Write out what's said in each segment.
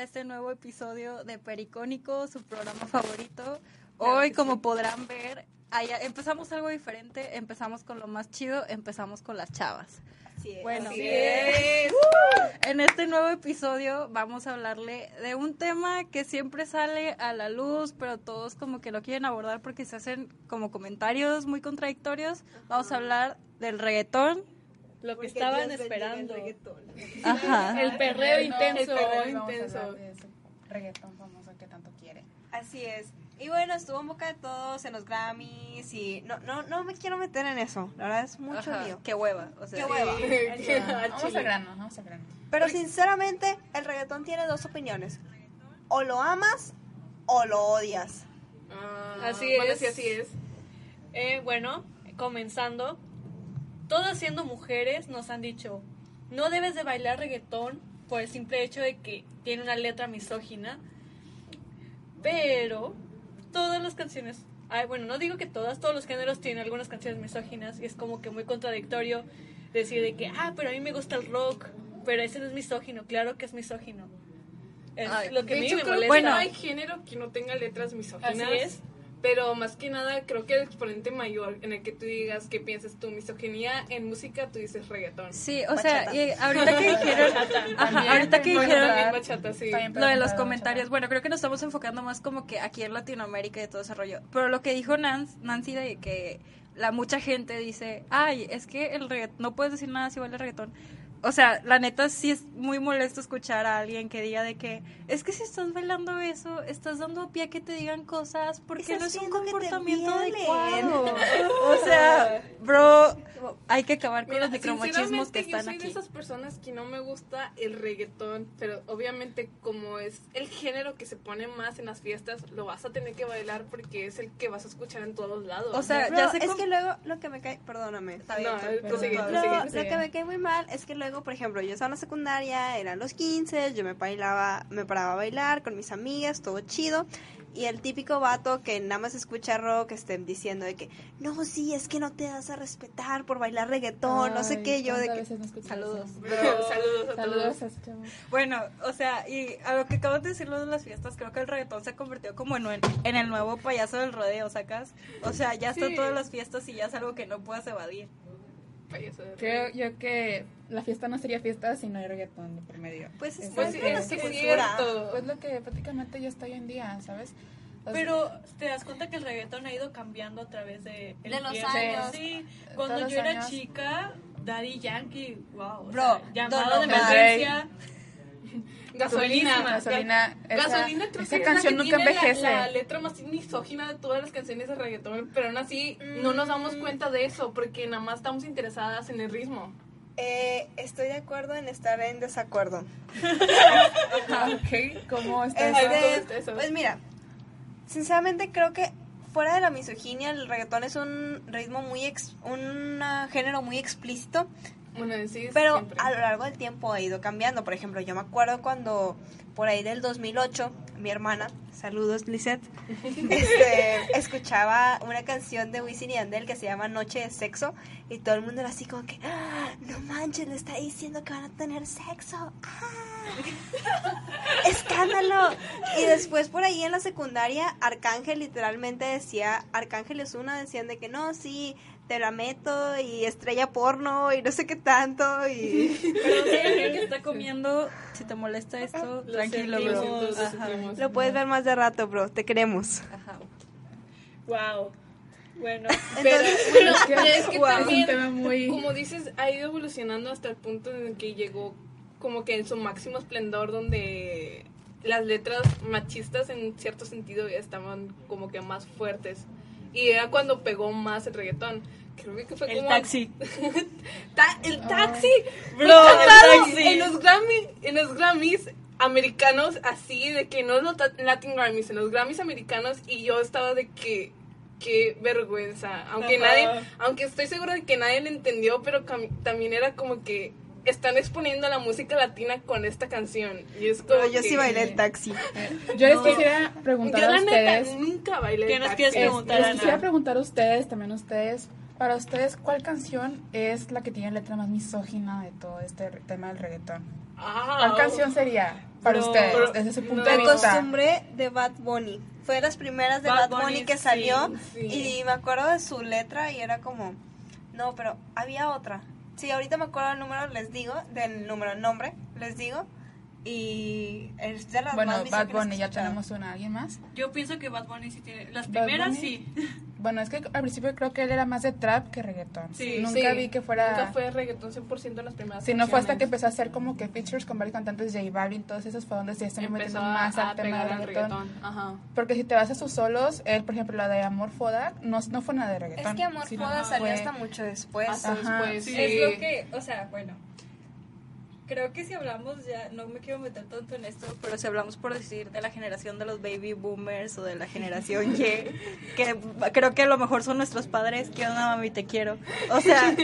a este nuevo episodio de Pericónico, su programa favorito. Hoy, como podrán ver, empezamos algo diferente, empezamos con lo más chido, empezamos con las chavas. bueno, en este nuevo episodio vamos a hablarle de un tema que siempre sale a la luz, pero todos como que lo quieren abordar porque se hacen como comentarios muy contradictorios. Vamos a hablar del reggaetón, lo que estaban esperando. El, Ajá. el perreo intenso. El perreo intenso. Reggaetón famoso que tanto quiere. Así es. Y bueno, estuvo en boca de todos en los Grammys y no no no me quiero meter en eso. La verdad es mucho lío. Qué hueva, o sea, qué hueva. vamos a grano, vamos a grano. Pero sinceramente, el reggaetón tiene dos opiniones. O lo amas o lo odias. Ah, así es. sí, así es. Eh, bueno, comenzando, todas siendo mujeres nos han dicho, no debes de bailar reggaetón por el simple hecho de que tiene una letra misógina. Pero todas las canciones, ay, bueno, no digo que todas, todos los géneros tienen algunas canciones misóginas y es como que muy contradictorio decir de que, ah, pero a mí me gusta el rock, pero ese no es misógino, claro que es misógino. Es lo que a mí me molesta. Bueno, hay género que no tenga letras misóginas. Así es. Pero más que nada, creo que el exponente mayor en el que tú digas que piensas tu misoginia en música, tú dices reggaetón. Sí, o sea, y ahorita que dijeron, ajá, ahorita que dijeron lo de los comentarios, bueno, creo que nos estamos enfocando más como que aquí en Latinoamérica y todo ese rollo. Pero lo que dijo Nancy de que la mucha gente dice, ay, es que el reggaetón, no puedes decir nada si vale reggaetón o sea, la neta sí es muy molesto escuchar a alguien que diga de que es que si estás bailando eso, estás dando pie a que te digan cosas porque no es un comportamiento adecuado. o sea, bro, hay que acabar con los micromachismos que están yo soy aquí. de esas personas que no me gusta el reggaetón, pero obviamente como es el género que se pone más en las fiestas, lo vas a tener que bailar porque es el que vas a escuchar en todos lados. O sea, ya sé es que luego lo que me cae, perdóname. Está bien, no, lo, lo que me cae muy mal es que luego por ejemplo, yo estaba en la secundaria, eran los 15, yo me bailaba, me paraba a bailar con mis amigas, todo chido. Y el típico vato que nada más escucha rock estén diciendo de que, no, sí, es que no te das a respetar por bailar reggaetón, no sé qué, yo de que... Saludos. saludos a todos. Bueno, o sea, y a lo que acabo de decirlo de las fiestas, creo que el reggaetón se convirtió como en, en el nuevo payaso del rodeo, ¿sacas? O sea, ya está todas las fiestas y ya es algo que no puedes evadir. Creo yo que la fiesta no sería fiesta si no hay reggaetón de por medio. Pues es, pues, es, cierto. Pues lo que prácticamente ya está hoy en día, ¿sabes? Pero te das cuenta que el reggaetón ha ido cambiando a través de, de los años. Sí, cuando yo era chica, Daddy Yankee, wow. Bro, llamado de emergencia. Gasolina. Gasolina. Esa, gasolina creo esa que canción nunca envejece. La, la, letra más misógina de todas las canciones de reggaetón, pero aún así no nos damos mm. cuenta de eso porque nada más estamos interesadas en el ritmo. Eh, estoy de acuerdo en estar en desacuerdo. ok, ¿cómo está este, eso? Pues mira, sinceramente creo que fuera de la misoginia, el reggaetón es un ritmo muy, ex, un género muy explícito pero a lo largo del tiempo ha ido cambiando. Por ejemplo, yo me acuerdo cuando por ahí del 2008, mi hermana, saludos Lisette, este, escuchaba una canción de Wisin y Andel que se llama Noche de Sexo y todo el mundo era así como que, ¡Ah, no manches, le está diciendo que van a tener sexo. ¡Ah! ¡Escándalo! Y después por ahí en la secundaria, Arcángel literalmente decía, Arcángel es una, decían de que no, sí, te la meto y estrella porno y no sé qué tanto y pero si alguien que está comiendo si te molesta esto tranquilo bro. lo puedes ver más de rato bro. Te queremos. Ajá. wow bueno, pero bueno, es que también, muy... como dices, ha ido evolucionando hasta el punto en el que llegó como que en su máximo esplendor donde las letras machistas en cierto sentido ya estaban como que más fuertes. Y era cuando pegó más el reggaetón creo que fue el Taxi. el taxi. Bro, el taxi. En los, Grammy, en los Grammys americanos, así de que no los Latin Grammys, en los Grammys americanos, y yo estaba de que qué vergüenza. Aunque nadie, aunque estoy segura de que nadie lo entendió, pero también era como que están exponiendo la música latina con esta canción. Y es como yo sí bailé el taxi. Yo les quisiera preguntar a ustedes. nunca bailé ¿Qué el nos quieres preguntar, Les quisiera preguntar a ustedes, también a ustedes, para ustedes, ¿cuál canción es la que tiene letra más misógina de todo este tema del reggaetón? Ah, ¿Cuál canción sería para ustedes desde ese punto de vista? Me acostumbré de Bad Bunny. Fue de las primeras de Bad, Bunny, que salió y me acuerdo de su letra y era como, no, pero había otra. Sí, ahorita me acuerdo del número, les digo, del número, el nombre, les digo. Y es de las bueno, Bad Bunny, ya tenemos una. ¿Alguien más? Yo pienso que Bad Bunny sí tiene. Las primeras sí. Bueno, es que al principio creo que él era más de trap que reggaetón. Sí, Nunca vi que fuera. Nunca fue reggaetón 100% en las primeras. Sí, no fue hasta que empezó a hacer como que features con varios cantantes, J Balvin, todos esos fue donde se está metiendo más al tema de reggaetón. Ajá. Porque si te vas a sus solos, él, por ejemplo, la de Amor Foda, no, no fue nada de reggaetón. Es que Amor Foda salió hasta mucho después. Hasta después, sí. Es lo que, o sea, bueno creo que si hablamos ya, no me quiero meter tanto en esto, pero si hablamos por decir de la generación de los baby boomers o de la generación Y, que creo que a lo mejor son nuestros padres, que onda mami, te quiero. O sea,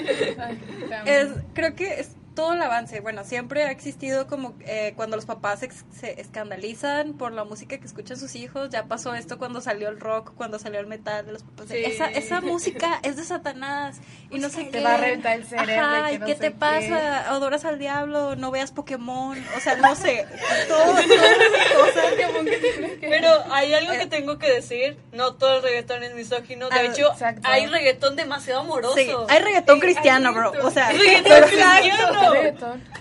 es, creo que es todo el avance. Bueno, siempre ha existido como eh, cuando los papás se escandalizan por la música que escuchan sus hijos. Ya pasó esto cuando salió el rock, cuando salió el metal de los papás. Esa, esa música es de Satanás y no sé qué. Te va a reventar el cerebro. Ajá, y, qué te pasa? Adoras al diablo, no veas Pokémon. O sea, no sé. todo, Pero hay algo que tengo que decir. No todo el reggaetón es misógino. De ah, hecho, hay reggaetón demasiado amoroso. Sí, hay reggaetón cristiano, bro. O sea, reggaetón cristiano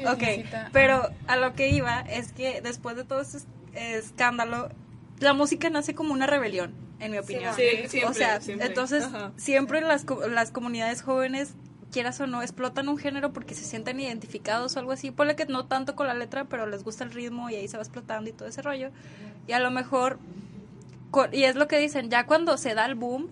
ok, pero a lo que iba es que después de todo este escándalo, la música nace como una rebelión, en mi opinión. Sí, siempre, o sea, entonces siempre las, las comunidades jóvenes quieras o no, explotan un género porque se sienten identificados o algo así. Ponle que no tanto con la letra, pero les gusta el ritmo y ahí se va explotando y todo ese rollo. Y a lo mejor, y es lo que dicen, ya cuando se da el boom,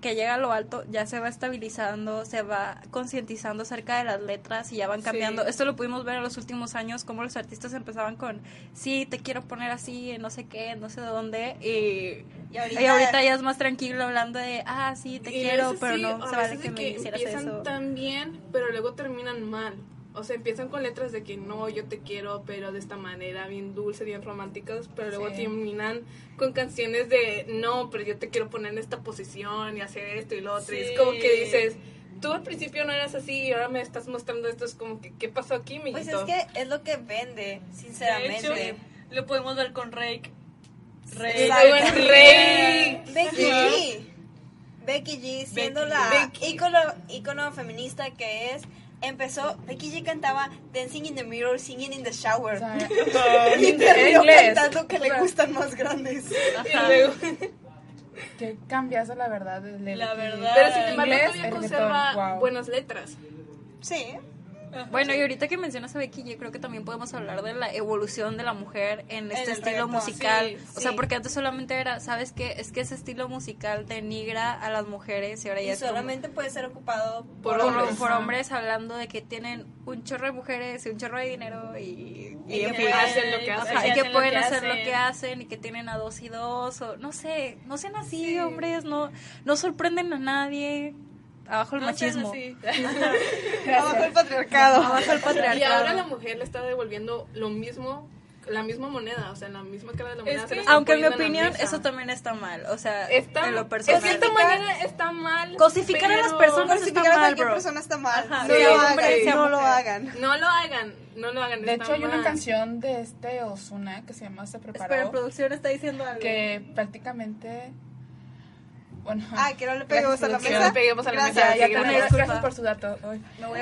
que llega a lo alto ya se va estabilizando, se va concientizando acerca de las letras y ya van cambiando. Esto lo pudimos ver en los últimos años, como los artistas empezaban con, sí, te quiero poner así, no sé qué, no sé de dónde, y, y, ahorita, ya es más tranquilo hablando de, ah, sí, te quiero, pero no se vale que, me hicieras eso. tan bien, pero luego terminan mal. O sea, empiezan con letras de que no, yo te quiero, pero de esta manera, bien dulce, bien románticas, pero luego terminan con canciones de no, pero yo te quiero poner en esta posición y hacer esto y lo otro. Y es como que dices, tú al principio no eras así y ahora me estás mostrando esto. Es como que, ¿qué pasó aquí, mi Pues es que es lo que vende, sinceramente. lo podemos ver con Rake. Rake. Rake. Becky G. Becky G, siendo la ícono, ícono feminista que es empezó, Becky G cantaba Dancing in the Mirror, Singing in the Shower. y terminó cantando que le gustan más grandes. Ajá. Y luego... Que cambiazo, la verdad. La verdad. Pero sin embargo, todavía conserva buenas letras. Sí. Bueno, y ahorita que mencionas a Becky, yo creo que también podemos hablar de la evolución de la mujer en este estilo musical. o sea, porque antes solamente era, ¿sabes qué? Es que ese estilo musical denigra a las mujeres y ahora ya solamente puede ser ocupado por, hombres. Por, hombres hablando de que tienen un chorro de mujeres y un chorro de dinero y, y, que pueden hacer lo que hacen. y que pueden hacer lo que hacen y que tienen a dos y dos o no sé, no sean así, hombres, no, no sorprenden a nadie abajo el machismo. abajo el patriarcado. Abajo el patriarcado. Y ahora la mujer le está devolviendo lo mismo la misma moneda, o sea, la misma cara de la moneda. aunque en mi opinión eso también está mal, o sea, está, en lo personal. De cierta manera está mal. Cosificar a las personas está mal, a cualquier persona está mal. no, lo hagan, no lo hagan. No lo hagan. No lo hagan. De hecho, hay una canción de este Osuna que se llama Se Preparó. Espera, producción está diciendo algo. Que prácticamente bueno, ah, que no le peguemos a la mesa. No le peguemos a la gracias, mesa. Ya, tenemos, gracias por su dato.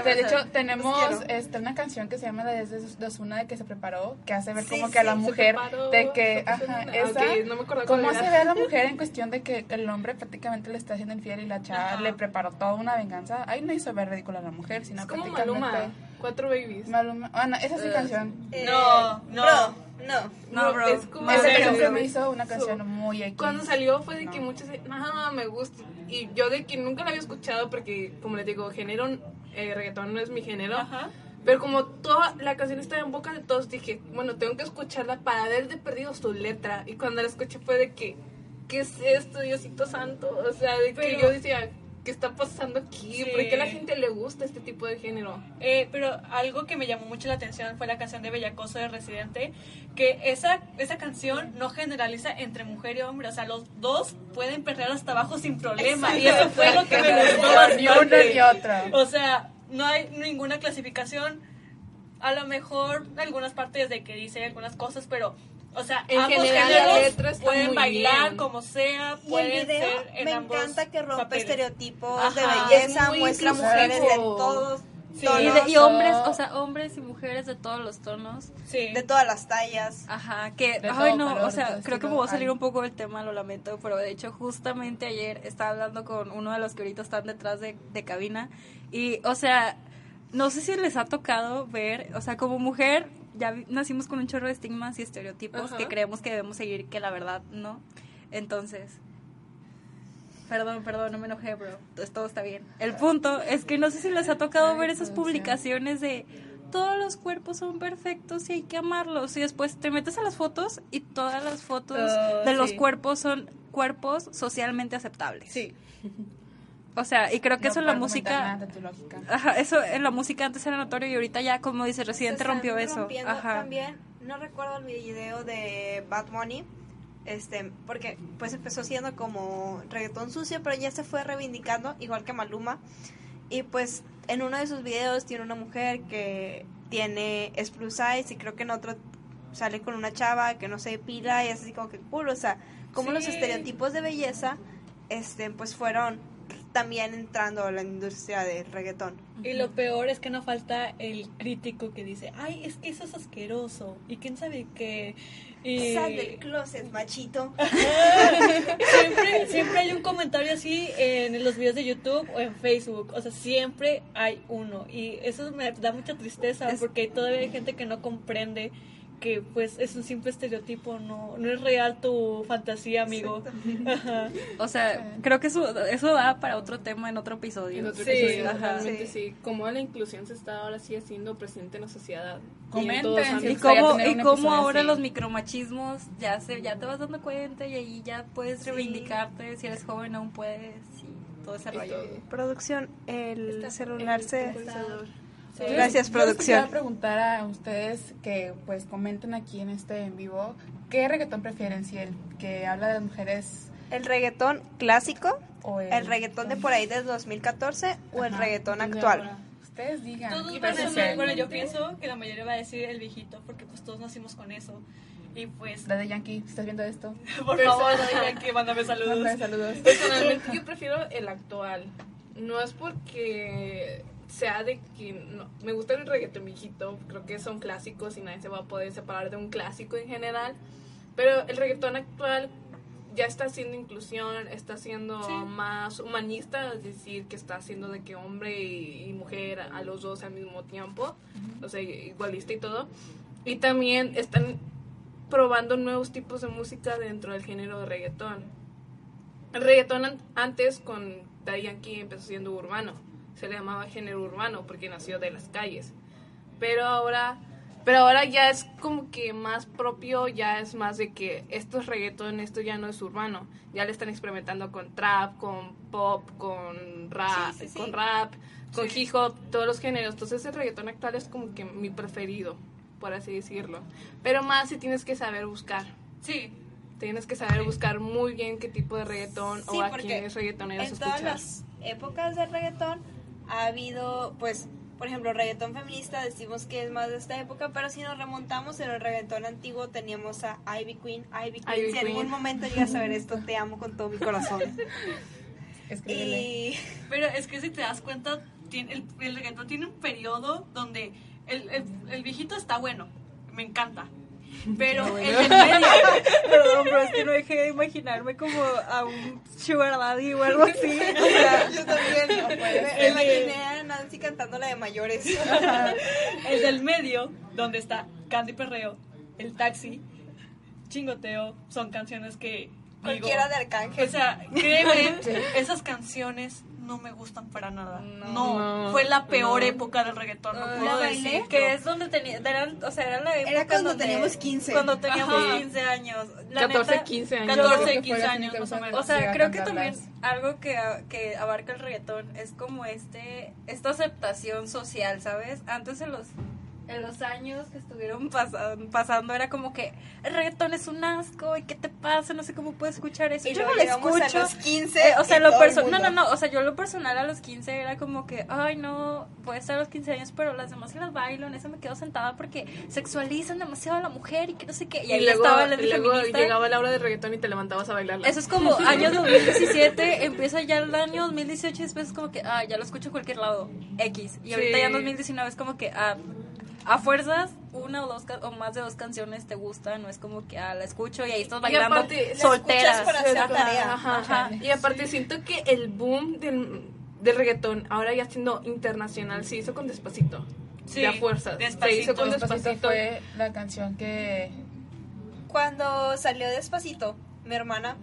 de hecho, tenemos este, una canción que se llama Desde de Osuna de que se preparó, que hace ver como que a la mujer de que, ajá, esa, no me acuerdo cómo se ve a la mujer en cuestión de que el hombre prácticamente le está haciendo infiel y la chava le preparó toda una venganza. Ahí no hizo ver ridícula a la mujer, sino es como Maluma, Cuatro Babies. Maluma, ah, no, esa es su canción. Eh, no, no. No, no, bro. Es como Ese una canción muy X. Cuando salió fue de que muchos, no, me gusta. Y yo de que nunca la había escuchado porque, como les digo, género, eh, reggaetón no es mi género. Ajá. Pero como toda la canción estaba en boca de todos, dije, bueno, tengo que escucharla para ver de perdido su letra. Y cuando la escuché fue de que, ¿qué es esto, Diosito Santo? O sea, de que yo decía, ¿qué está pasando aquí? ¿Por qué a la gente le gusta este tipo de género? Eh, pero algo que me llamó mucho la atención fue la canción de Bellacoso de Residente, que esa, esa canción no generaliza entre mujer y hombre, o sea, los dos pueden perder hasta abajo sin problema, y eso fue lo que me gustó Ni una ni otra. O sea, no hay ninguna clasificación a lo mejor algunas partes de que dice algunas cosas, pero o sea, en ambos géneros pueden bailar como sea, pueden ser en me encanta que rompe estereotipos de belleza, muestra mujeres de todos y, hombres, o sea, hombres y mujeres de todos los tonos. Sí. De todas las tallas. Ajá, que, ay no, o sea, creo que me voy a salir un poco del tema, lo lamento, pero de hecho justamente ayer estaba hablando con uno de los que ahorita están detrás de, de cabina y, o sea, no sé si les ha tocado ver, o sea, como mujer ya nacimos con un chorro de estigmas y estereotipos que creemos que debemos seguir, que la verdad no. Entonces, Perdón, perdón, no me enojé, bro. Todo está bien. El punto es que no sé si les ha tocado ver esas publicaciones de todos los cuerpos son perfectos y hay que amarlos. Y después te metes a las fotos y todas las fotos oh, de los cuerpos son cuerpos socialmente aceptables. Sí. O sea, y creo que eso en la música. Ajá, eso en la música antes era notorio y ahorita ya, como dice Residente, rompió eso. Ajá. También, no recuerdo el video de Bad Money este, porque pues empezó siendo como reggaetón sucio, pero ya se fue reivindicando, igual que Maluma. Y pues en uno de sus videos tiene una mujer que tiene es plus size y creo que en otro sale con una chava que no se pila y es así como que puro, o sea, como los estereotipos de belleza este pues fueron también entrando a la industria del reggaetón. Y lo peor es que no falta el crítico que dice, ay, es que eso es asqueroso. Y quién sabe que... Y... Sal del closet, machito. siempre, siempre hay un comentario así en los videos de YouTube o en Facebook. O sea, siempre hay uno. Y eso me da mucha tristeza porque todavía hay gente que no comprende que pues es un simple estereotipo, no, no es real tu fantasía, amigo. o sea, creo que eso, eso da para otro tema en otro episodio. sí, realmente sí. Como la inclusión se está ahora sí haciendo presente en la sociedad. Comenten. Y, cómo, y cómo ahora los micromachismos ya se ya te vas dando cuenta y ahí ya puedes reivindicarte, si eres joven aún puedes, y todo ese rollo. Producción, el celular se... Gracias, producción. Quiero preguntar a ustedes que pues comenten aquí en este en vivo, ¿qué reggaetón prefieren? Si el que habla de mujeres... ¿El reggaetón clásico? O el, reggaetón de por ahí del 2014 o el reggaetón actual? Ustedes digan. bueno, yo pienso que la mayoría va a decir el viejito, porque pues todos nacimos con eso. Y pues... La de Yankee, ¿estás viendo esto? Por favor, la de Yankee, mándame saludos. Mándame saludos. Personalmente yo prefiero el actual. No es porque sea de que no, me gusta el reggaetón viejito, creo que son clásicos y nadie se va a poder separar de un clásico en general, pero el reggaetón actual ya está haciendo inclusión, está siendo más humanista, es decir, que está haciendo de que hombre y, mujer a, los dos al mismo tiempo, o sea, igualista y todo. Y también están probando nuevos tipos de música dentro del género de reggaetón. El reggaetón antes con Daddy Yankee empezó siendo urbano se le llamaba género urbano porque nació de las calles. Pero ahora, pero ahora ya es como que más propio, ya es más de que esto es reggaetón, esto ya no es urbano. Ya le están experimentando con trap, con pop, con rap, con rap, con hip hop, todos los géneros. Entonces el reggaetón actual es como que mi preferido, por así decirlo. Pero más si tienes que saber buscar. Sí. Tienes que saber buscar muy bien qué tipo de reggaetón o a quién es reggaetonero en todas las épocas del reggaetón ha habido, pues, por ejemplo, reggaetón feminista, decimos que es más de esta época, pero si nos remontamos en el reggaetón antiguo, teníamos a Ivy Queen. Ivy Queen, si en algún momento llegas a ver esto, te amo con todo mi corazón. y... Pero es que si te das cuenta, tiene, el, el reggaetón tiene un periodo donde el, el, el viejito está bueno, me encanta pero en el medio. Perdón, pero es que no dejé de imaginarme como a un sugar daddy o algo así. O sea, yo también. me, imaginé a Nancy cantando la de mayores. El del medio, donde está Candy Perreo, El Taxi, Chingoteo, son canciones que. Cualquiera de Arcángel. O sea, créeme, esas canciones no me gustan para nada. No, fue la peor época del reggaetón, no puedo decir. Que es donde tenía, eran, o sea, era la época era cuando teníamos 15. Cuando teníamos 15 años. 14, 15 años. 14, 15 años más o menos. O sea, creo que también algo que, que abarca el reggaetón es como este, esta aceptación social, ¿sabes? Antes en los en los años que estuvieron pasando era como que el reggaetón es un asco y qué te pasa, no sé cómo puedes escuchar eso. Y yo no lo escucho. A los 15 eh, o sea, lo personal, no, no, no, o sea, yo lo personal a los 15 era como que, ay, no, voy a estar a los 15 años, pero las demás se las bailo, en eso me quedo sentada porque sexualizan demasiado a la mujer y que no sé qué. Y, ahí luego, estaba la y luego llegaba la hora de reggaetón y te levantabas a bailarla. Eso es como año 2017, empieza ya el año 2018 y después es como que, ah, ya lo escucho a cualquier lado, X. Y ahorita ya en 2019 es como que, ah, a fuerzas una o dos o más de dos canciones te gustan, no es como que ah, la escucho y ahí estás bailando soltera. Y aparte siento que el boom del, del, reggaetón ahora ya siendo internacional se hizo con Despacito. Sí, a fuerzas. Se hizo con Despacito. fue la canción que cuando salió Despacito, mi hermana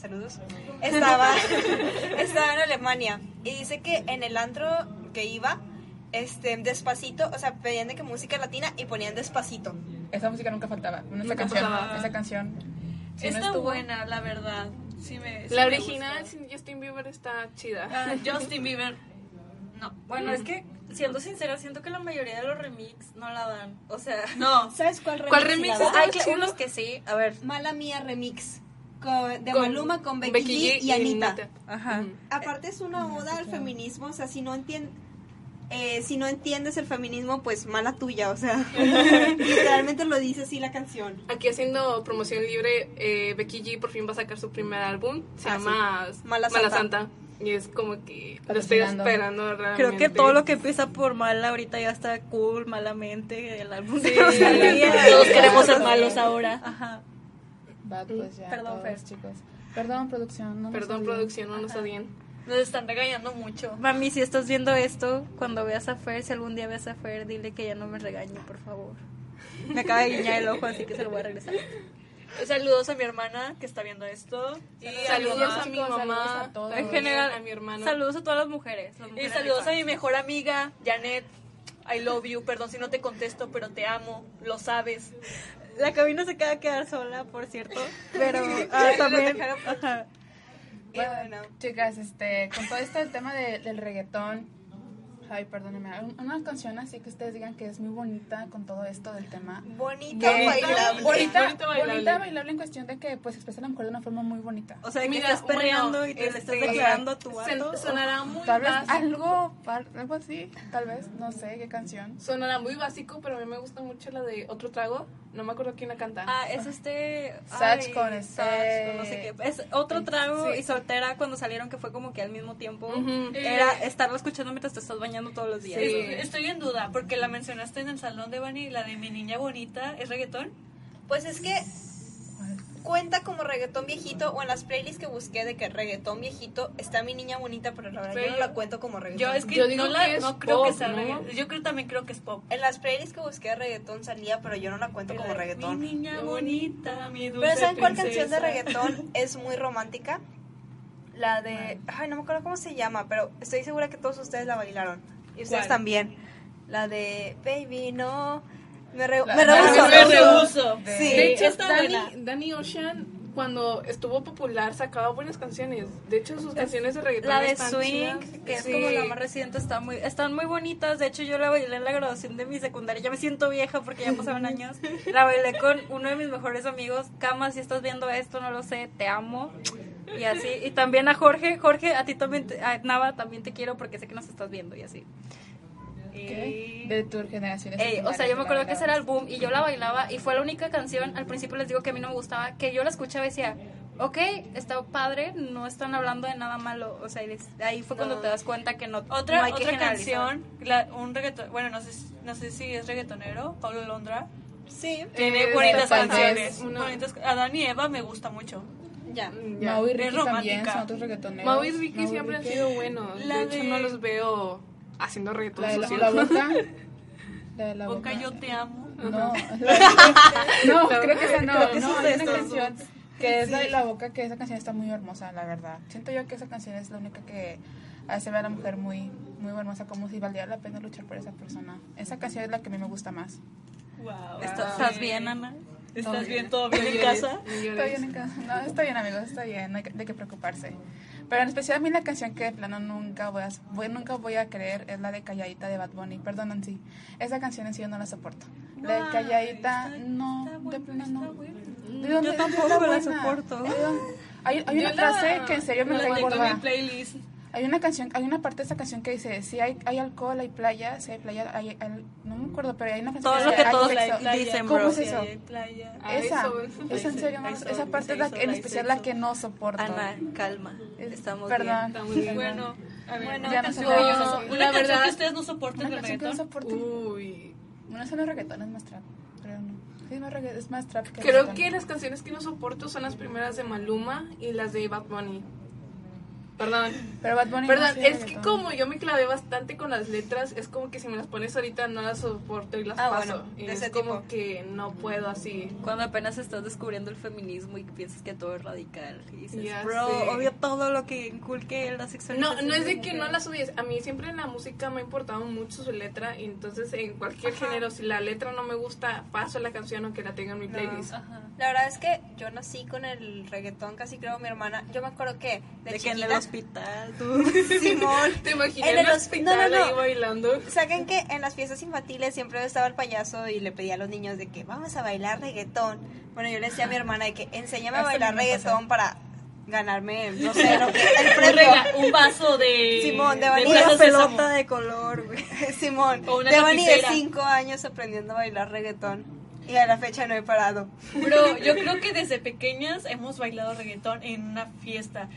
saludos, estaba, estaba en Alemania y dice que en el antro que iba este, despacito, o sea, pedían de que música latina y ponían despacito. Esa música nunca faltaba, esa canción, esa canción. está buena, la verdad. Sí me, la original sin Justin Bieber está chida. Ah, Justin Bieber. No, bueno, es que siendo sincera, siento que la mayoría de los remix no la dan. O sea, no. ¿Sabes cuál remix? ¿Cuál remix? Hay unos que sí. A ver. Mala Mía remix. de Maluma con Becky, G y, Anita. Ajá. Aparte es una oda al feminismo, o sea, si no entiendes eh, si no entiendes el feminismo, pues mala tuya, o sea, literalmente lo dice así la canción. Aquí haciendo promoción libre, eh, Becky G por fin va a sacar su primer álbum, se ah, llama Mala, Santa. Y es como que lo estoy esperando realmente. Creo que todo lo que empieza por mala ahorita ya está cool, malamente. El álbum sí, Todos queremos ser malos ahora. Ajá. pues ya, Perdón, chicos. Perdón, producción. No Perdón, producción, no nos odien. Nos están regañando mucho. Mami, si estás viendo esto, cuando veas a Fer, si algún día veas a Fer, dile que ya no me regañe, por favor. Me acaba de guiñar el ojo, así que se lo voy a regresar. Saludos a mi hermana que está viendo esto. Y saludos, a, mi mamá. en general, a mi hermana. Saludos a todas las mujeres. y saludos a mi mejor amiga, Janet. I love you. Perdón si no te contesto, pero te amo. Lo sabes. La cabina se queda a quedar sola, por cierto. Pero ah, también. Bueno, chicas, este, con todo esto el tema del reggaetón, ay, perdónenme, una canción así que ustedes digan que es muy bonita con todo esto del tema. Bonita, bailable. Bonita, bonita, bailable. en cuestión de que pues expresa la mujer de una forma muy bonita. O sea, que Mira, estás perreando y te le estás declarando a tu vato. Sonará muy Tal vez algo, algo así, tal vez, no sé qué canción. Sonará muy básico, pero a mí me gusta mucho la de Otro Trago. No me acuerdo quién la canta. Ah, es este... Satch con este... no sé qué. Es Otro Trago y Soltera cuando salieron que fue como que al mismo tiempo. Era estarlo escuchando mientras te estás bañando todos los días. Sí. Estoy en duda porque la mencionaste en el salón de Bani, la de Mi Niña Bonita, ¿es reggaetón? Pues es que cuenta como reggaetón viejito o en las playlists que busqué de que reggaetón viejito está mi niña bonita, pero la verdad yo no la cuento como reggaetón. Yo es que yo no, la, no creo que sea reggaetón. Yo creo, también creo que es pop. En las playlists que busqué de reggaetón salía, pero yo no la cuento como reggaetón. Mi niña bonita, mi dulce Pero ¿saben cuál canción de reggaetón es muy romántica? La de... Ay, no me acuerdo cómo se llama, pero estoy segura que todos ustedes la bailaron. Y ustedes también. La de Baby, no... Me, re me rehuso. Me rehuso. Sí. De hecho, Danny, Danny Ocean cuando estuvo popular sacaba buenas canciones. De hecho, sus canciones de reggaetón La de Swing, que es como la más reciente, está muy, están muy bonitas. De hecho, yo la bailé en la graduación de mi secundaria. Ya me siento vieja porque ya pasaron años. La bailé con uno de mis mejores amigos. Cama, si estás viendo esto, no lo sé, te amo. Y así. Y también a Jorge. Jorge, a ti también, a Nava, también te quiero porque sé que nos estás viendo y así. De tu generación. o sea, yo me acuerdo que ese era el boom y yo la bailaba y fue la única canción, al principio les digo que a mí no me gustaba, que yo la escuchaba y decía, ok, está padre, no están hablando de nada malo, o sea, ahí fue cuando te das cuenta que no, otra, otra canción, un reggaeton, bueno, no sé, no sé si es reggaetonero, Pablo Londra. Sí. Tiene eh, bonitas canciones. Bonitas, a Dani y Eva me gusta mucho. Ya. ya. Mau y Ricky también son otros reggaetoneros. Mau y Ricky siempre han sido buenos. de hecho, no los veo haciendo reggaetón la, la, la boca. La de la boca. yo te amo. No, no, creo que esa no. no, hay una canción que es la de la boca, que esa canción está muy hermosa, la verdad. Siento yo que esa canción es la única que hace ver a la mujer muy, muy hermosa, como si valiera la pena luchar por esa persona. Esa canción es la que a mí me gusta más. Wow. ¿Estás bien, Ana? ¿Estás bien? ¿Todo bien en casa? Estoy bien en casa. No, estoy bien, amigos, estoy bien, no hay de qué preocuparse. Pero en especial a mí la canción que de plano nunca voy a, voy, nunca voy a creer es la de Calladita de Bad Bunny. Perdón, Nancy. Esa canción en sí yo no la soporto. La de Calladita, no, de plano no. Yo tampoco la soporto. Hay, hay una frase que en serio me recuerda. Hay una canción, hay una parte de esa canción que dice, si hay, hay alcohol, hay playa, si hay playa, hay, no me acuerdo, pero hay una canción Todo lo que todos dicen, ¿Cómo es eso? Ah, esa, es en serio, esa parte es la que, en especial la que no soporto. Ana, calma, estamos Perdón. bien. Muy bueno, a ver, bueno, ya no sé Una verdad que ustedes no soportan el reggaetón. Uy. Bueno, son los reggaetones más trap, pero no. Es más, es más trap que Creo que las canciones que no soporto son las primeras de Maluma y las de Bad Bunny. Perdón. Pero Bad Bunny Perdón, es que como yo me clavé bastante con las letras, es como que si me las pones ahorita no las soporto y las ah, paso. y es como que no puedo así. Cuando apenas estás descubriendo el feminismo y piensas que todo es radical. Y dices, bro, obvio todo lo que inculque la sexualidad. No, no es de que no las odies. A mí siempre en la música me ha importado mucho su letra. Y entonces en cualquier género, si la letra no me gusta, paso la canción aunque la tenga en mi playlist. La verdad es que yo nací con el reggaetón, casi creo mi hermana. Yo me acuerdo que de, de que en el hospital, Simón. ¿Te imaginas en el hospital ahí bailando? Saben que en las fiestas infantiles siempre estaba el payaso y le pedía a los niños de que vamos a bailar reggaetón. Bueno, yo le decía a mi hermana de que enséñame a bailar reggaetón para ganarme, no sé, lo que, el premio. un vaso de Simón, de Una pelota de color, güey. Simón, de Bani de 5 años aprendiendo a bailar reggaetón. Y a la fecha no he parado. Bro, yo creo que desde pequeñas hemos bailado reggaetón en una fiesta.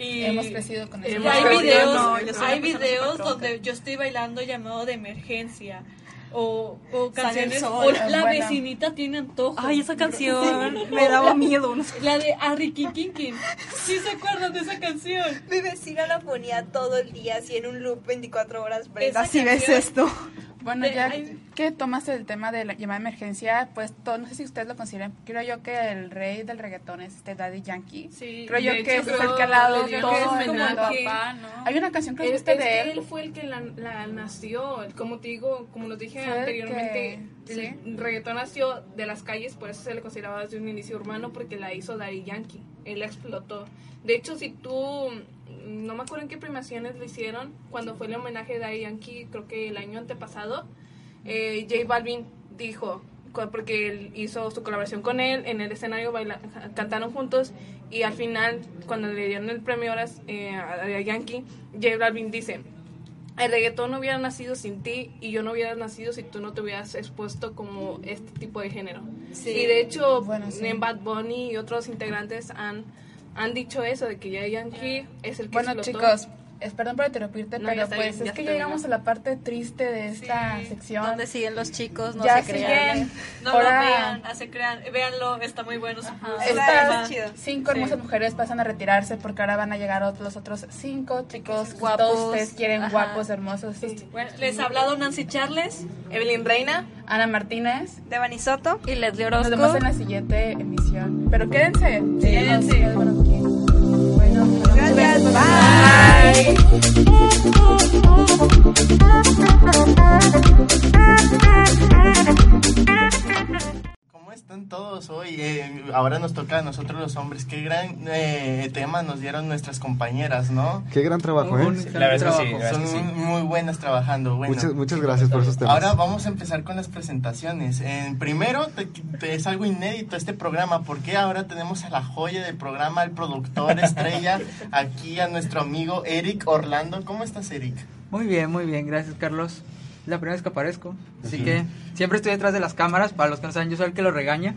Y hemos crecido con eso. hay videos, hay videos donde yo estoy bailando llamado de emergencia. O, o canciones o la vecinita tiene antojo ay esa canción me daba miedo la de King ¿sí se acuerdan de esa canción? mi vecina la ponía todo el día así en un loop 24 horas Brenda. Si ves esto bueno, ya que tomas el tema de la llamada de emergencia, pues todo, no sé si ustedes lo consideran, creo yo que el rey del reggaetón es este Daddy Yankee. Sí, creo yo que es el que ha dado todo el Papá, ¿no? Hay una canción que es, de él. él fue el que la, nació, como te digo, como lo dije anteriormente, el reggaetón nació de las calles, por eso se le consideraba desde un inicio urbano, porque la hizo Daddy Yankee, él la explotó. De hecho, si tú no me acuerdo en qué premiaciones lo hicieron, cuando fue el homenaje de Yankee, creo que el año antepasado, eh, J Balvin dijo, porque él hizo su colaboración con él, en el escenario cantaron juntos y al final, cuando le dieron el premio horas eh, a, Yankee, J Balvin dice, el reggaetón no hubiera nacido sin ti y yo no hubiera nacido si tú no te hubieras expuesto como este tipo de género. Y de hecho, bueno, Bad Bunny y otros integrantes han han dicho eso, de que ya Yankee es el que Bueno, chicos, es, perdón por interrumpirte, pero pues es que ya llegamos a la parte triste de esta sección. Donde siguen los chicos, no se crean. No lo vean, se crean, véanlo, está muy bueno. Está chido. Cinco hermosas mujeres pasan a retirarse porque ahora van a llegar los otros cinco chicos guapos. Todos ustedes quieren guapos, hermosos. Bueno, les ha hablado Nancy Charles, Evelyn Reina, Ana Martínez, Devani Soto y Leslie Orozco. Nos vemos en la siguiente emisión. Pero quédense. Quédense. Bueno, gracias. Bye. ¿Cómo ahora nos toca a nosotros los hombres. Qué gran eh, tema nos dieron nuestras compañeras, ¿no? Qué gran trabajo, ¿eh? La verdad sí, Son muy buenas trabajando. muchas, muchas gracias por esos temas. Ahora vamos a empezar con las presentaciones. En primero, es algo inédito este programa, porque ahora tenemos a la joya del programa, el productor estrella, aquí a nuestro amigo Eric Orlando. ¿Cómo estás, Eric? Muy bien, muy bien. Gracias, Carlos la primera vez que aparezco. Así que siempre estoy detrás de las cámaras. Para los que no saben, yo soy el que lo regaña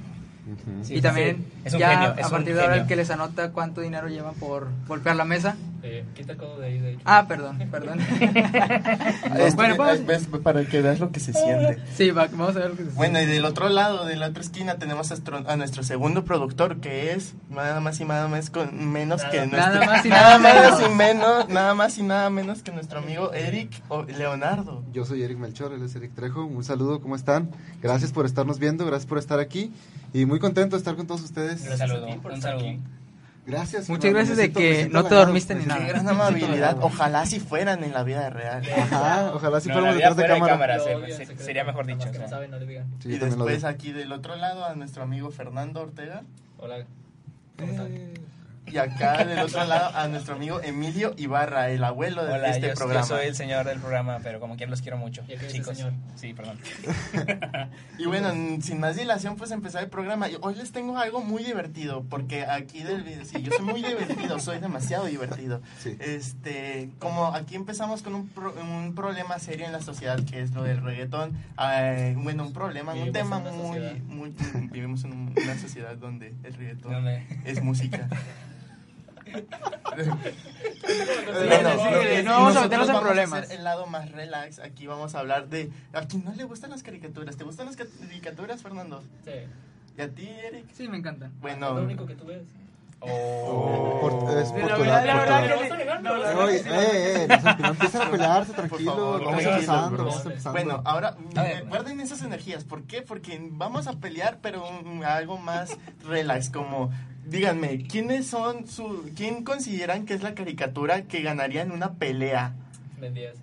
y también ya a partir de ahora el que les anota cuánto dinero llevan por golpear la mesa. Eh, quita codo de ahí, de hecho. Ah, perdón, perdón. bueno, pues, para que veas lo que se siente. Sí, vamos a ver lo que se Bueno, y del otro lado, de la otra esquina, tenemos a nuestro, segundo productor, que es nada más y nada más con menos que nuestro, nada más y nada, menos y menos, nada más y nada menos que nuestro amigo Eric Leonardo. Yo soy Eric Melchor, él es Eric Trejo. Un saludo, ¿cómo están? Gracias por estarnos viendo, gracias por estar aquí y muy contento de estar con todos ustedes. Un saludo, un saludo. Gracias. Muchas gracias de que no te dormiste ni nada. Qué gran amabilidad. Ojalá si fueran en la vida real. Ajá, ojalá si fuéramos detrás de cámara. sería mejor dicho. y después aquí del otro lado a nuestro amigo Fernando Ortega. Hola. Y acá del otro lado a nuestro amigo Emilio Ibarra, el abuelo de este programa. Yo soy el señor del programa, pero como quieran los quiero mucho. Chicos. Señor? Sí, perdón. y bueno, sin más dilación, pues empezar el programa. Hoy les tengo algo muy divertido, porque aquí del video, sí, yo soy muy divertido, soy demasiado divertido. Este, como aquí empezamos con un, un problema serio en la sociedad, que es lo del reggaetón. Eh, bueno, un problema, un tema muy, muy, Vivimos en una sociedad donde el reggaetón es música. no vamos a meternos en problemas. el lado más relax. Aquí vamos a hablar de. ¿A quién no le gustan las caricaturas? ¿Te gustan las caricaturas, Fernando? Sí. ¿Y a ti, Eric? Sí, me encantan. Bueno. lo único que tú ves. Oh. Por, es por la, tu lado. No, eh, eh, empiezan a pelearse, tranquilo. Vamos empezando, vamos empezando. Bueno, ahora guarden esas energías. ¿Por qué? Porque vamos a pelear, pero algo más relax, como díganme, ¿quiénes son su, quién consideran que es la caricatura que ganaría en una pelea? Ben 10.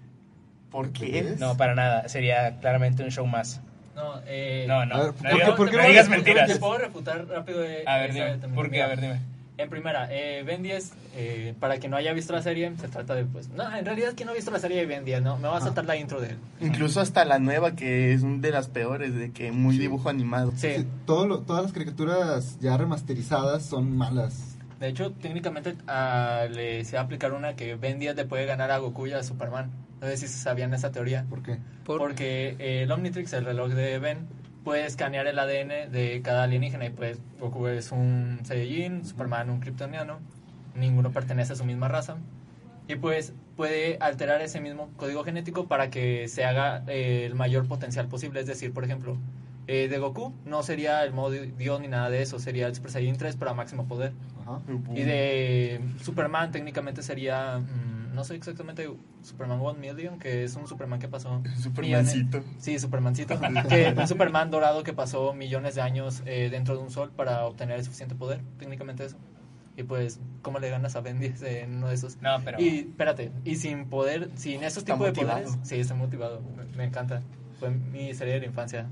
¿Por qué? No, para nada, sería claramente un show más. No, eh, no, no. ¿por, qué, ¿por qué no digas mentiras? Te puedo refutar rápido. Eh, a ver, dime. ¿Por qué? A ver, dime. En primera, eh, Ben 10, eh, para quien no haya visto la serie, se trata de, pues, no, en realidad quien no ha visto la serie de Ben 10, ¿no? Me va a saltar la intro de él. Incluso hasta la nueva, que es una de las peores, de que muy dibujo animado. Sí. todo todas las caricaturas ya remasterizadas son malas. De hecho, técnicamente uh, le se va a aplicar una que Ben 10 le puede ganar a Goku y a Superman. No sé si sabían esa teoría. ¿Por qué? Porque eh, el Omnitrix, el reloj de Ben, puede escanear el ADN de cada alienígena y pues Goku es un Saiyajin, Superman un Kryptoniano, ninguno pertenece a su misma raza. Y pues puede alterar ese mismo código genético para que se haga eh, el mayor potencial posible, es decir, por ejemplo, eh, de Goku no sería el modo Dios ni nada de eso, sería el Super Saiyan 3 para máximo poder. Y de Superman técnicamente sería... Mm, no sé exactamente Superman One Million, que es un Superman que pasó... Supermancito. sí, Supermancito. que, un Superman dorado que pasó millones de años eh, dentro de un sol para obtener el suficiente poder, técnicamente eso. Y pues, ¿cómo le ganas a Ben 10 en uno de esos? No, pero... Y espérate, y sin poder, sin esos tipos de poderes... Sí, está motivado, me encanta. Fue mi serie de la infancia.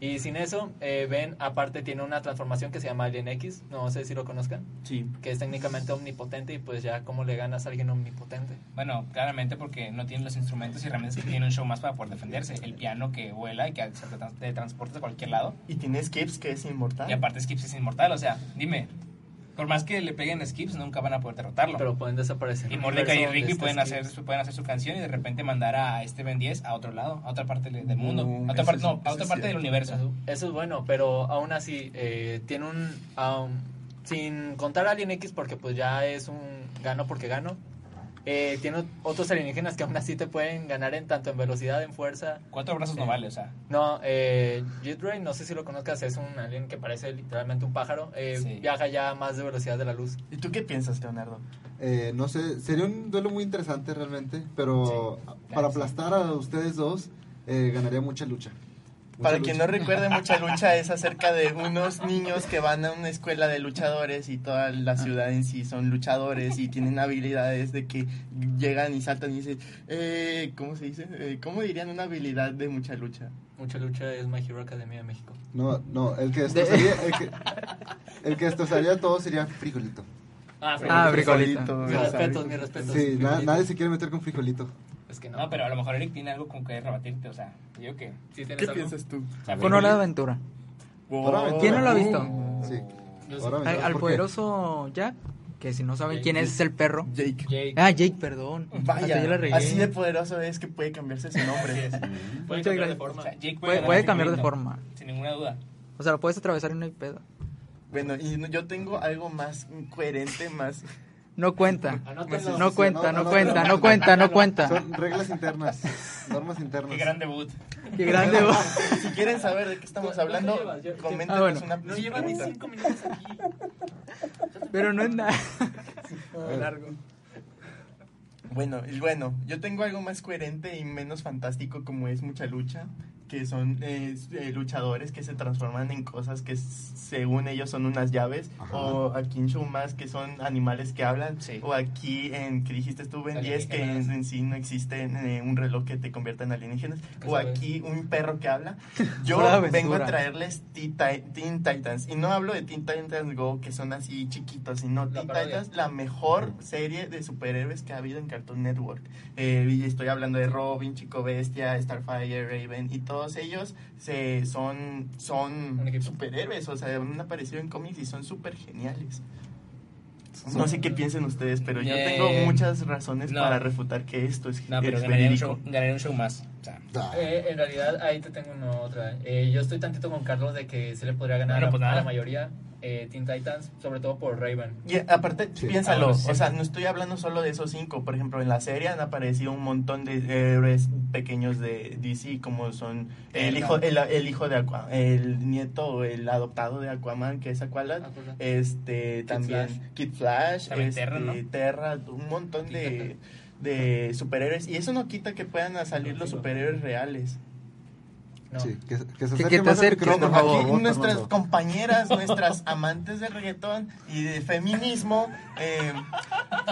Y sin eso, eh, Ben aparte tiene una transformación que se llama Alien X, no sé si lo conozcan. Sí. Que es técnicamente omnipotente y pues ya cómo le ganas a alguien omnipotente. Bueno, claramente porque no tiene los instrumentos y herramientas que tiene un show más para poder defenderse. El piano que vuela y que te transporta a cualquier lado. Y tiene Skips que es inmortal. Y aparte Skips es inmortal, o sea, dime, por más que le peguen skips, nunca van a poder derrotarlo. Pero pueden desaparecer. Y Mordecai y Ricky este pueden hacer, pueden hacer su canción y de repente mandar a este Ben 10 a otro lado, a otra parte del mundo. a otra parte, no, a otra parte del universo. Eso, es bueno, pero aún así, eh, tiene un... sin contar a Alien X, porque pues ya es un gano porque gano, eh, tiene otros alienígenas que aún así te pueden ganar en tanto en velocidad, en fuerza. Cuatro brazos no vale, o sea. No, eh, Ray, no sé si lo conozcas, es un alien que parece literalmente un pájaro. Eh, Viaja ya más de velocidad de la luz. ¿Y tú qué piensas, Leonardo? Eh, no sé, sería un duelo muy interesante realmente, pero para aplastar a ustedes dos, eh, ganaría mucha lucha. Para quien no recuerde, mucha lucha es acerca de unos niños que van a una escuela de luchadores y toda la ciudad en sí son luchadores y tienen habilidades de que llegan y saltan y dicen, eh, ¿cómo se dice? Eh, ¿Cómo dirían una habilidad de mucha lucha? Mucha lucha es My Hero Academia de México. No, no, el que destrozaría, el que, el que destrozaría todo sería Frijolito. Ah, Frijolito. Ah, Mi respeto, mi respeto. Sí, nadie se quiere meter con Frijolito. Es que no. pero a lo mejor Eric tiene algo con que rebatirte, o sea, yo que... ¿Qué piensas tú? Con Hora de Aventura. ¿Quién no lo ha visto? Sí. Al, poderoso Jack, que si no saben quién es, es el perro. Jake. Ah, Jake, perdón. Vaya, así de poderoso es que puede cambiarse su nombre. puede cambiar de forma. puede, cambiar de forma. Sin ninguna duda. O sea, lo puedes atravesar en una pedo. Bueno, y yo tengo algo más coherente, más no cuenta. No cuenta, no cuenta, no cuenta, no cuenta. Son reglas internas, normas internas. Qué gran debut. Qué gran debut. Si quieren saber de qué estamos hablando, comenten ah, una No lleva ni cinco minutos aquí. Pero no es nada. Largo. Bueno, y bueno, yo tengo algo más coherente y menos fantástico como es mucha lucha. Que son eh, luchadores que se transforman en cosas que según ellos son unas llaves, o aquí en Shumas que son animales que hablan, o aquí en que dijiste tú Ben 10 que en, sí no existe un reloj que te convierta en alienígenas, o aquí un perro que habla. Yo vengo a traerles Teen Titans, y no hablo de Teen Titans Go que son así chiquitos, sino Teen Titans, la mejor serie de superhéroes que ha habido en Cartoon Network. Eh, y estoy hablando de Robin, Chico Bestia, Starfire, Raven, y todos ellos se, son, son superhéroes, o sea, han aparecido en cómics y son súper geniales. No sé qué piensen ustedes, pero yo tengo muchas razones para refutar que esto es No, pero ganaría un, show, un show más. Eh, en realidad, ahí te tengo una otra. Eh, yo estoy tantito con Carlos de que se le podría ganar pues a la mayoría eh, Teen Titans, sobre todo por Raven. Y aparte, piénsalo, o sea, no estoy hablando solo de esos cinco. Por ejemplo, en la serie han aparecido un montón de héroes pequeños de DC, como son el hijo, el, hijo de Aquaman, el nieto o el adoptado de Aquaman, que es Aqualad, este, también Kid Flash, este, Terra, un montón de, de superhéroes. Y eso no quita que puedan salir los superhéroes reales. Sí, que, que se te nuestras compañeras, nuestras amantes del reggaetón y de feminismo. Eh,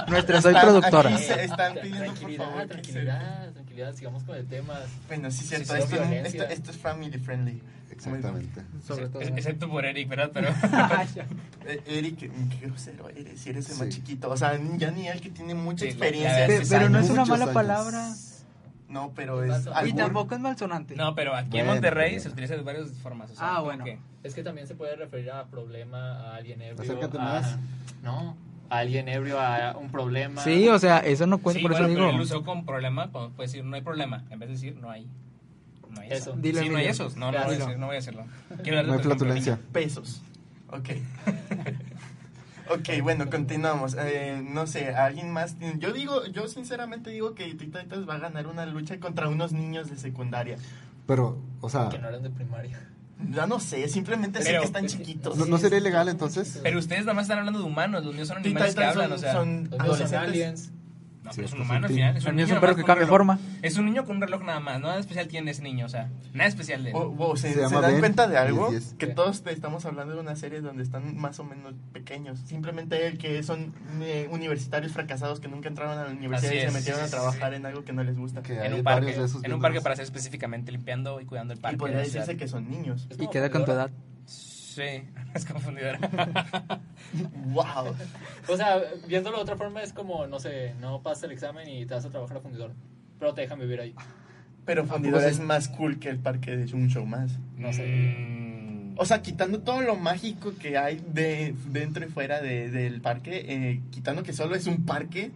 Nuestra soy productora. están pidiendo, tranquilidad, por favor, tranquilidad, tranquilidad, sigamos con el tema. Bueno, sí, cierto. esto, esto, esto, es family friendly. Exactamente. Sobre todo. Excepto por Eric, ¿verdad? Pero. Eh, Eric, qué grosero eres, si eres el más chiquito. O sea, ya ni él que tiene mucha experiencia. Pero, pero no es una mala palabra. No, pero es. Y tampoco es malsonante. No, pero aquí en Monterrey se utiliza de varias formas. ah, bueno. Es que también se puede referir a problema, a alguien ebrio. Acércate más. No. A alguien ebrio, a un problema. Sí, o sea, eso no cuenta, por eso digo. Pero él usó con problema, puede decir no hay problema. En vez de decir no hay. No hay eso. Dile, sí, no hay esos. No, no, voy a decir, no voy a hacerlo. Quiero no hay flatulencia. Pesos. Ok. Ok, bueno, continuamos. Eh, no sé, alguien más. Yo digo, yo sinceramente digo que Titanitas va a ganar una lucha contra unos niños de secundaria. Pero, o sea. Que no eran de primaria. Ya no sé, simplemente sé que están chiquitos. ¿No, sería ilegal entonces? Pero ustedes nada más están hablando de humanos, los niños son animales que hablan, o sea. Son, son aliens. No, pero es un humano al final. Es un niño, que cambia forma. Es un niño con un reloj nada más. Nada especial tiene ese niño, o sea, nada especial de él. ¿Se, dan cuenta de algo? Que todos estamos hablando de una serie donde están más o menos pequeños. Simplemente el que son eh, universitarios fracasados que nunca entraron a la universidad y se metieron a trabajar en algo que no les gusta. en un parque, en un parque para ser específicamente limpiando y cuidando el parque. Y podría decirse que son niños. Y queda con tu edad. Sí, es confundidora. wow. O sea, viéndolo de otra forma es como, no sé, no pasas el examen y te vas a trabajar a fundidor, pero te dejan vivir ahí. Pero fundidor es más cool que el parque de un show más. No sé. Mm. O sea, quitando todo lo mágico que hay de dentro y fuera de, del parque, eh, quitando que solo es un parque,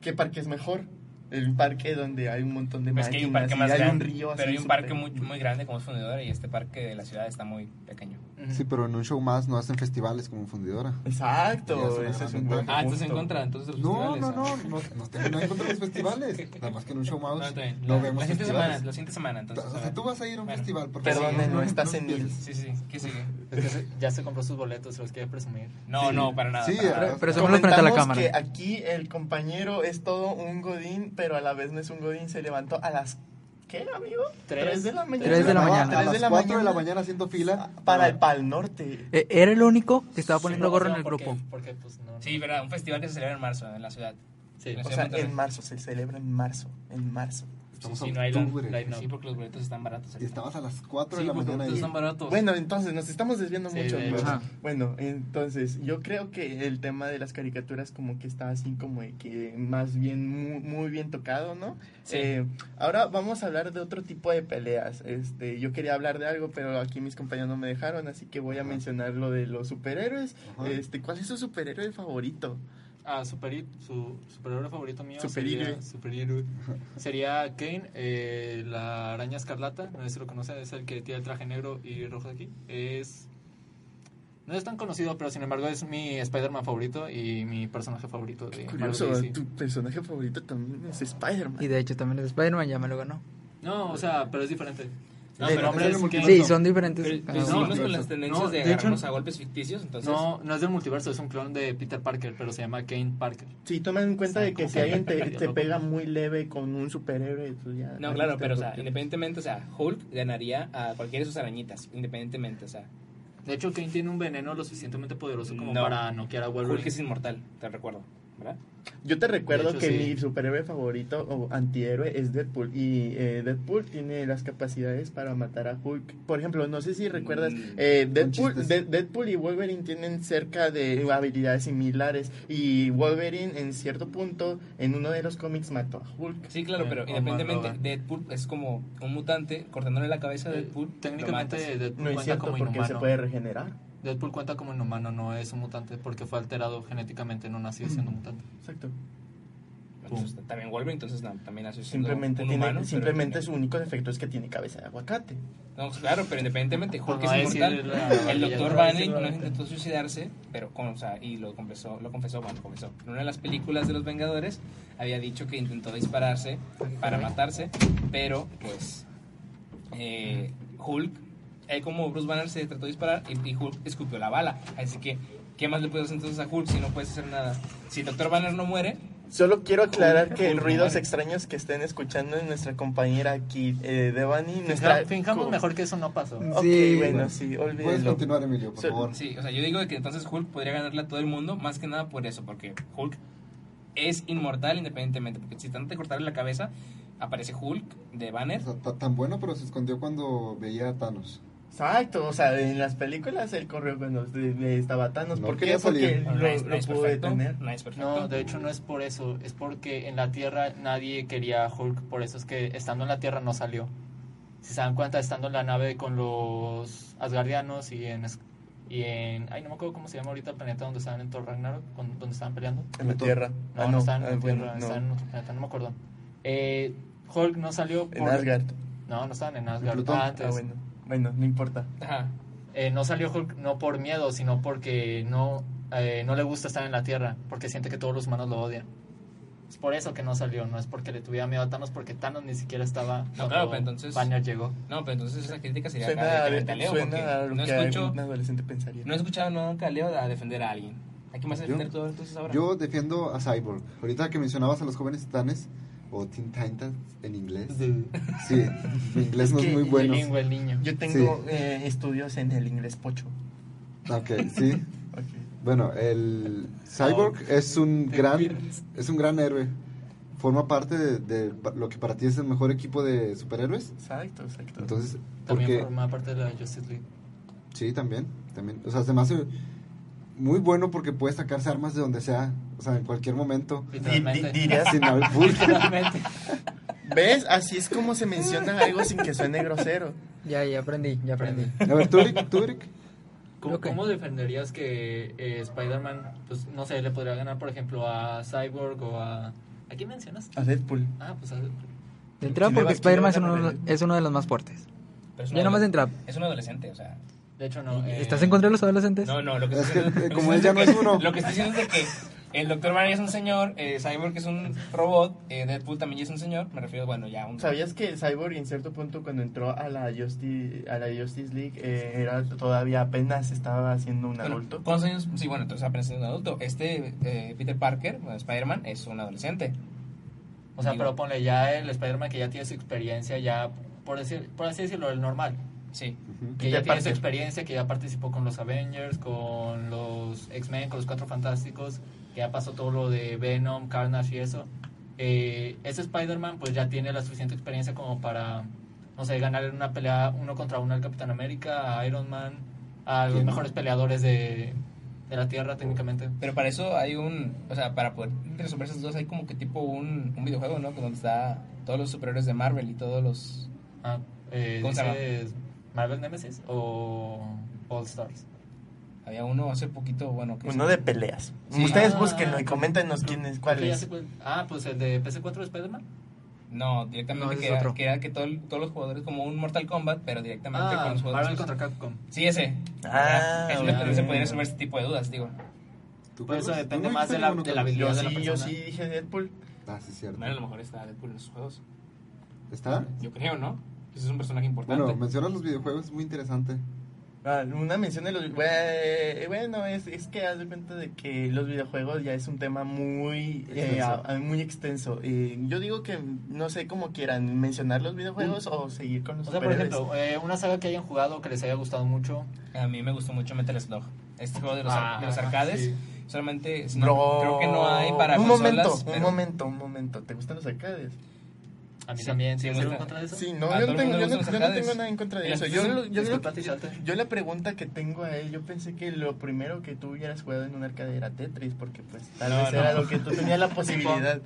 ¿qué parque es mejor? el parque donde hay un montón de pues máquinas hay un parque hay un río pero hay un parque muy, muy grande como es fundidora y este parque de la ciudad está muy pequeño sí pero en un show más no hacen festivales como fundidora. Exacto ese es un buen ah estás en contra entonces los no, no no no no no no en contra de los festivales. Nada más que en un show más no, vemos la siguiente semana la siguiente semana entonces o sea tú vas a ir a un festival porque perdón no, estás en mil sí sí qué sigue ya se compró sus boletos se los quiere presumir. No no para nada sí pero frente a la cámara. que aquí el compañero es todo un godín pero a la vez no es un Godín se levantó a las ¿Qué, amigo? 3 de la mañana. 3 de la mañana. A las 4 de la mañana haciendo fila. Para el Pal Norte. Eh, era el único que estaba poniendo gorro en el grupo. Porque, pues, no, sí, verdad, un festival que se celebra en marzo en la ciudad. Sí, o sea, en marzo, se celebra en marzo, en marzo. Estamos sí, no hay sí, porque los boletos están baratos. Y estabas a las 4 de la mañana. Los están baratos. Bueno, entonces nos estamos desviando mucho. Bueno, entonces yo creo que el tema de las caricaturas como que está así como que más bien muy, bien tocado, ¿no? Eh, ahora vamos a hablar de otro tipo de peleas. Este, yo quería hablar de algo, pero aquí mis compañeros no me dejaron, así que voy a mencionar lo de los superhéroes. Este, ¿cuál es su superhéroe favorito? Ah, super, su superhéroe favorito mío sería, sería Kane, eh, la araña escarlata, no sé si lo conoce, es el que tiene el traje negro y rojo aquí. Es no es tan conocido, pero sin embargo es mi Spider-Man favorito y mi personaje favorito de curioso, tu personaje favorito también es Spider-Man. Y de hecho también es Spider-Man, ya me lo ganó. No, o sea, pero es diferente. Sí, son diferentes. no, con las tendencias de, agarrarnos a golpes ficticios, entonces... No, no es del multiverso, es un clon de Peter Parker, pero se llama Kane Parker. Sí, toma en cuenta de que si alguien te, te, pega muy leve con un superhéroe, pues ya... No, claro, pero, o sea, independientemente, o sea, Hulk ganaría a cualquiera de sus arañitas, independientemente, o sea... De hecho, Kane tiene un veneno lo suficientemente poderoso como para noquear a Wolverine. Hulk es inmortal, te recuerdo. Yo te recuerdo que mi superhéroe favorito o antihéroe es Deadpool y eh, Deadpool tiene las capacidades para matar a Hulk. Por ejemplo, no sé si recuerdas, mm, eh, Deadpool, y Wolverine tienen cerca de habilidades similares y Wolverine en cierto punto en uno de los cómics mató a Hulk. Sí, claro, pero independientemente Deadpool es como un mutante cortándole la cabeza a Deadpool. Técnicamente Deadpool no es cierto porque se puede regenerar. Deadpool cuenta como un humano, no es un mutante porque fue alterado genéticamente, no nació siendo mutante. Exacto. también Wolverine, entonces también nació siendo simplemente un humano. simplemente su único defecto es que tiene cabeza de aguacate. No, claro, pero independientemente, Hulk es inmortal. el doctor Banning no intentó suicidarse, pero con, o sea, y lo confesó, lo confesó, bueno, confesó. En una de las películas de los Vengadores había dicho que intentó dispararse para matarse, pero pues eh, Hulk él como Bruce Banner se trató de disparar y, Hulk escupió la bala. Así que, ¿qué más le puedes hacer entonces a Hulk si no puedes hacer nada? Si el Doctor Banner no muere... Solo quiero aclarar que ruidos extraños que estén escuchando en nuestra compañera aquí, eh, Devani, nuestra... Fijamos mejor que eso no pasó. Sí, bueno, sí, olvídalo. Puedes continuar, Emilio, por favor. Sí, o sea, yo digo que entonces Hulk podría ganarle a todo el mundo, más que nada por eso, porque Hulk es inmortal independientemente, porque si tanto de cortarle la cabeza, aparece Hulk de Banner. O sea, tan bueno, pero se escondió cuando veía a Thanos. Exacto, o sea, en las películas él corrió cuando estaba Thanos. ¿Por qué? Porque no, lo, no pudo detener. No, de hecho no es por eso, es porque en la Tierra nadie quería a Hulk, por eso es que estando en la Tierra no salió. Si se dan cuenta, estando en la nave con los Asgardianos y en... Y en ay, no me acuerdo cómo se llama ahorita el planeta donde estaban en Thor Ragnarok, donde estaban peleando. En la Tierra. No, ah, no, estaban en la ah, Tierra, estaban en otro planeta, no me acuerdo. Eh, Hulk no salió por... En Asgard. No, no estaban en Asgard. Ah, antes. Ah, bueno. Bueno, no importa. Eh, no salió Hulk no por miedo, sino porque no, eh, no le gusta estar en la Tierra, porque siente que todos los humanos lo odian. Es por eso que no salió, no es porque le tuviera miedo a Thanos, porque Thanos ni siquiera estaba. No, claro, pero entonces. Banner llegó. No, pero entonces esa crítica sería suena a, Leo. Suena a lo no que escucho, un adolescente pensaría. No he escuchado nunca a Leo a defender a alguien. ¿A quién vas a defender todo entonces ahora? Yo defiendo a Cyborg. Ahorita que mencionabas a los jóvenes titanes, o Teen Titans en inglés. Sí, mi inglés no es muy bueno. El niño. Yo tengo eh, estudios en el inglés pocho. Ok, sí. Bueno, el Cyborg es un gran es un gran héroe. Forma parte de, lo que para ti es el mejor equipo de superhéroes. Exacto, exacto. Entonces, también forma parte de la Justice League. Sí, también, también. O sea, además muy bueno porque puede sacarse armas de donde sea, o sea, en cualquier momento. Dirías sin ¿Ves? Así es como se menciona algo sin que suene grosero. Ya, ya aprendí, ya aprendí. A ver, tú, Rick, ¿Cómo, defenderías que eh, Spider-Man, pues no sé, le podría ganar, por ejemplo, a Cyborg o a... ¿A quién mencionas? A Deadpool. Ah, pues a Deadpool. De entrada porque Spider-Man es, uno, de los más fuertes. Ya nomás de entrada. Es un adolescente, o sea... De hecho, no. Eh, ¿Estás en contra de los adolescentes? No, no, lo que es que, como él ya no es uno. Lo que está diciendo es que el Dr. Banner es un señor, eh, Cyborg es un robot, eh, Deadpool también es un señor, me refiero, bueno, ya un... ¿Sabías que Cyborg en cierto punto cuando entró a la Justice, a la Justice League eh, era todavía apenas estaba haciendo un adulto? ¿Cuántos años? Sí, bueno, entonces apenas siendo un adulto. Este Peter Parker, bueno, Spider-Man, es un adolescente. O sea, pero ponle ya el Spider-Man que ya tiene su experiencia, ya, por, decir, por así decirlo, el normal. Sí. Que ya tiene su experiencia, que ya participó con los Avengers, con los X-Men, con los Cuatro Fantásticos, que ya pasó todo lo de Venom, Carnage y eso. Eh, ese Spider-Man pues ya tiene la suficiente experiencia como para, no sé, ganar en una pelea uno contra uno al Capitán América, a Iron Man, a los mejores peleadores de, de la Tierra técnicamente. Pero para eso hay un, o sea, para poder resolver esos dos hay como que tipo un, un videojuego, ¿no? Donde está todos los superhéroes de Marvel y todos los... Ah, eh. Marvel Nemesis o All Stars. Había uno hace poquito, bueno. Que uno de peleas. Ustedes ah, búsquenlo y coméntenos quién es, cuál es. ah, pues el de PC4 de Spider-Man. No, directamente que, era, que, era, que todos los jugadores como un Mortal Kombat, pero directamente ah, con los jugadores. Marvel contra Capcom. Sí, ese. Ah, es donde se podría resolver este tipo de dudas, digo. Pues eso depende más de la, de la habilidad de la persona. Yo sí dije Deadpool. Ah, sí, cierto. Bueno, a lo mejor está Deadpool en esos juegos. ¿Está? Yo creo, ¿no? Pues es un personaje importante. Bueno, mencionas los videojuegos, es muy interesante. Ah, una mención de los bueno es, es que haz de cuenta de que los videojuegos ya es un tema muy eh, extenso. muy extenso. Eh, yo digo que no sé cómo quieran mencionar los videojuegos o seguir con los o sea, por ejemplo eh, una saga que hayan jugado que les haya gustado mucho. A mí me gustó mucho Metal Slug este juego de los, ah, de los arcades. solamente creo que no hay para un momento un momento un momento. Te gustan los arcades a mí también, ¿sí? en contra de eso? Sí, no, yo no, tengo, yo, no, tengo nada en contra de eso. Yo, yo, yo, la pregunta que tengo a él, yo pensé que lo primero que tú hubieras jugado en un arcade era Tetris, porque pues tal vez era lo que tú tenías la posibilidad.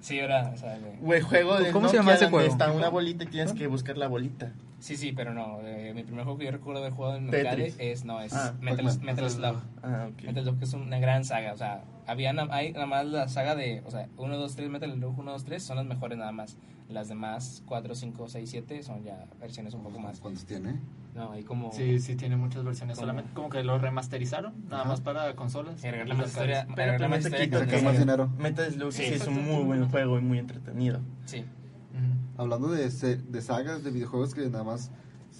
Sí, era, o sea, juego de ¿Cómo se llama ese juego? Está una bolita y tienes que buscar la bolita. Sí, sí, pero no. Eh, mi primer juego que yo recuerdo haber jugado en arcade es, no, es ah, Metal, Metal, Slug. Ah, okay. Metal Slug es una gran saga, o sea, había hay nada más la saga de, o sea, 1, 2, 3, Metal Slug 1, 2, 3 son las mejores nada más. Las demás, 4, 5, 6, 7 son ya versiones un poco más. ¿Cuántos tiene? No, hay como... Sí, sí, tiene muchas versiones. Solamente como que lo remasterizaron, nada más para consolas. Agregarle más historia. Pero más historia más dinero. Metal Slug sí, es un muy buen juego y muy entretenido. Sí. Hablando de, de sagas, de videojuegos que nada más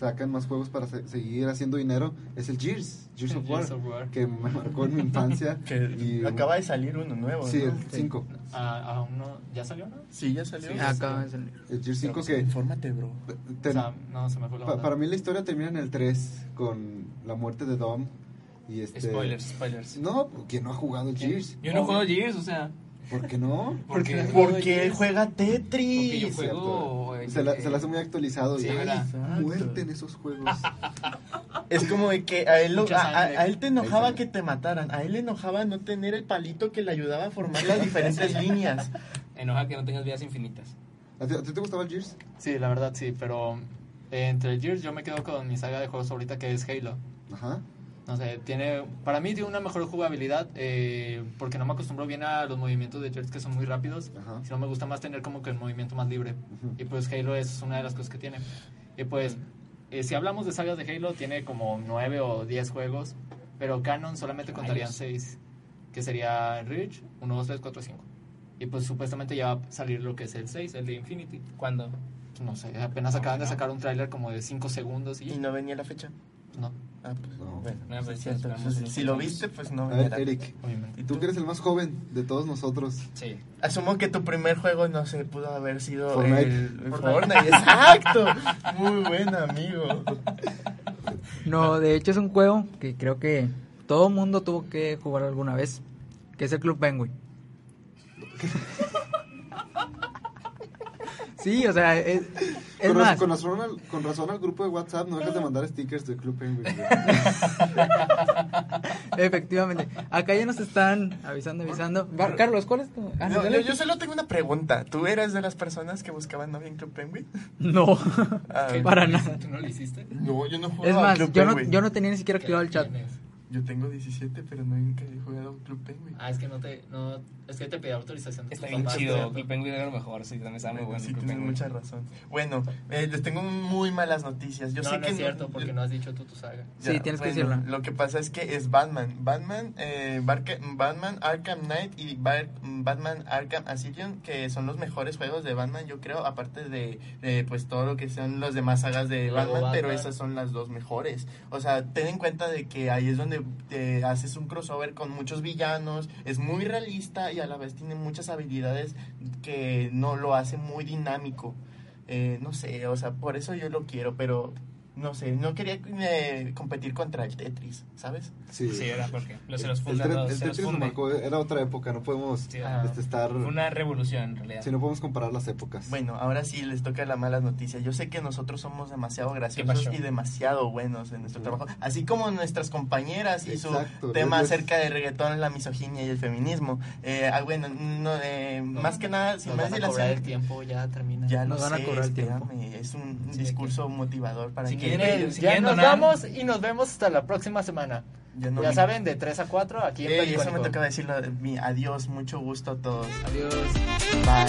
sacan más juegos para seguir haciendo dinero es el Gears, Gears of War, que me marcó en mi infancia. y, acaba de salir uno nuevo. Sí, el 5. Ah, uno, ¿Ya salió no? Sí, ya salió. acaba de salir. El Gears 5 que... Infórmate, bro. no, se me fue la Para mí la historia termina en el 3 con la muerte de Dom. Y este... Spoilers, spoilers. No, ¿quién no ha jugado Gears? Yo no he jugado Gears, o sea... ¿Por qué no? Porque, porque él juega Tetris. Porque yo juego. Se la, se la hace muy actualizado. Sí, y muerte en esos juegos. es como de que a él, a, él te enojaba que te mataran. A él le enojaba no tener el palito que le ayudaba a formar las diferentes líneas. Enoja que no tengas vidas infinitas. ¿A ti, te gustaba el Gears? Sí, la verdad sí, pero eh, entre el Gears yo me quedo con mi saga de juegos ahorita que es Halo. Ajá. No sé, tiene, para mí tiene una mejor jugabilidad eh, porque no me acostumbro bien a los movimientos de Jets que son muy rápidos, sino me gusta más tener como que el movimiento más libre. Y pues Halo es una de las cosas que tiene. Y pues, eh, si hablamos de sagas de Halo, tiene como 9 o 10 juegos, pero Canon solamente contarían 6, que sería Reach, 1, 2, 3, 4, 5. Y pues supuestamente ya va a salir lo que es el 6, el de Infinity. ¿Cuándo? No sé, apenas acaban de sacar un tráiler como de 5 segundos. ¿Y no venía la fecha? No. Ah, pues, no. Bueno, pues, si lo viste, pues no. A ver, Eric, ¿y tú que eres el más joven de todos nosotros? Sí. Asumo que tu primer juego no se pudo haber sido Fortnite. El, Fortnite. Exacto. Muy buen amigo. No, de hecho es un juego que creo que todo mundo tuvo que jugar alguna vez, que es el Club Penguin. Sí, o sea, es, con, más. Con, razón al, con, razón al, grupo de WhatsApp no dejas de mandar stickers de Club Penguin. Efectivamente. Acá ya nos están avisando, avisando. Carlos, ¿cuál es tu...? Ah, yo, solo tengo una pregunta. ¿Tú eras de las personas que buscaban novia en Club Penguin? No, ah, para nada. ¿Tú no lo hiciste? No, yo no Es más, yo, no, yo no tenía ni siquiera activado el chat. Yo tengo 17, pero nunca he jugado Club Penguin. Ah, es que no te, no, es que te pedí autorización. Está bien chido, Club Penguin era lo mejor, sí, también está muy bueno. Sí, tienes mucha razón. Bueno, eh, les tengo muy malas noticias. Yo no, sé no que es cierto, porque no has dicho tú tu saga. sí, tienes que decirlo. Lo que pasa es que es Batman. Batman, eh, Batman Arkham Knight y Batman Arkham Asylum, que son los mejores juegos de Batman, yo creo, aparte de, pues todo lo que son las demás sagas de Batman, pero esas son las dos mejores. O sea, ten en cuenta de que ahí es donde te haces un crossover con muchos villanos, es muy realista y a la vez tiene muchas habilidades que no lo hace muy dinámico. Eh, no sé, o sea, por eso yo lo quiero, pero no sé, no quería eh, competir contra el Tetris, ¿sabes? Sí, sí era porque los, los el, el, Tetris marcó, era otra época, no podemos este, estar... Una revolución en realidad. Sí, no podemos comparar las épocas. Bueno, ahora sí les toca la mala noticia. Yo sé que nosotros somos demasiado graciosos y demasiado buenos en nuestro trabajo, así como nuestras compañeras y su tema acerca de reggaetón, la misoginia y el feminismo. Eh, ah, bueno, no, eh, más que nada, sin más dilación... el tiempo ya termina. Ya lo van sé, a cobrar el tiempo. Es un discurso motivador para que ya nos vamos y nos vemos hasta la próxima semana. Ya, saben, de 3 a 4 aquí en Ey, Eso me toca decirlo. Mi adiós, mucho gusto a todos. Adiós. Bye.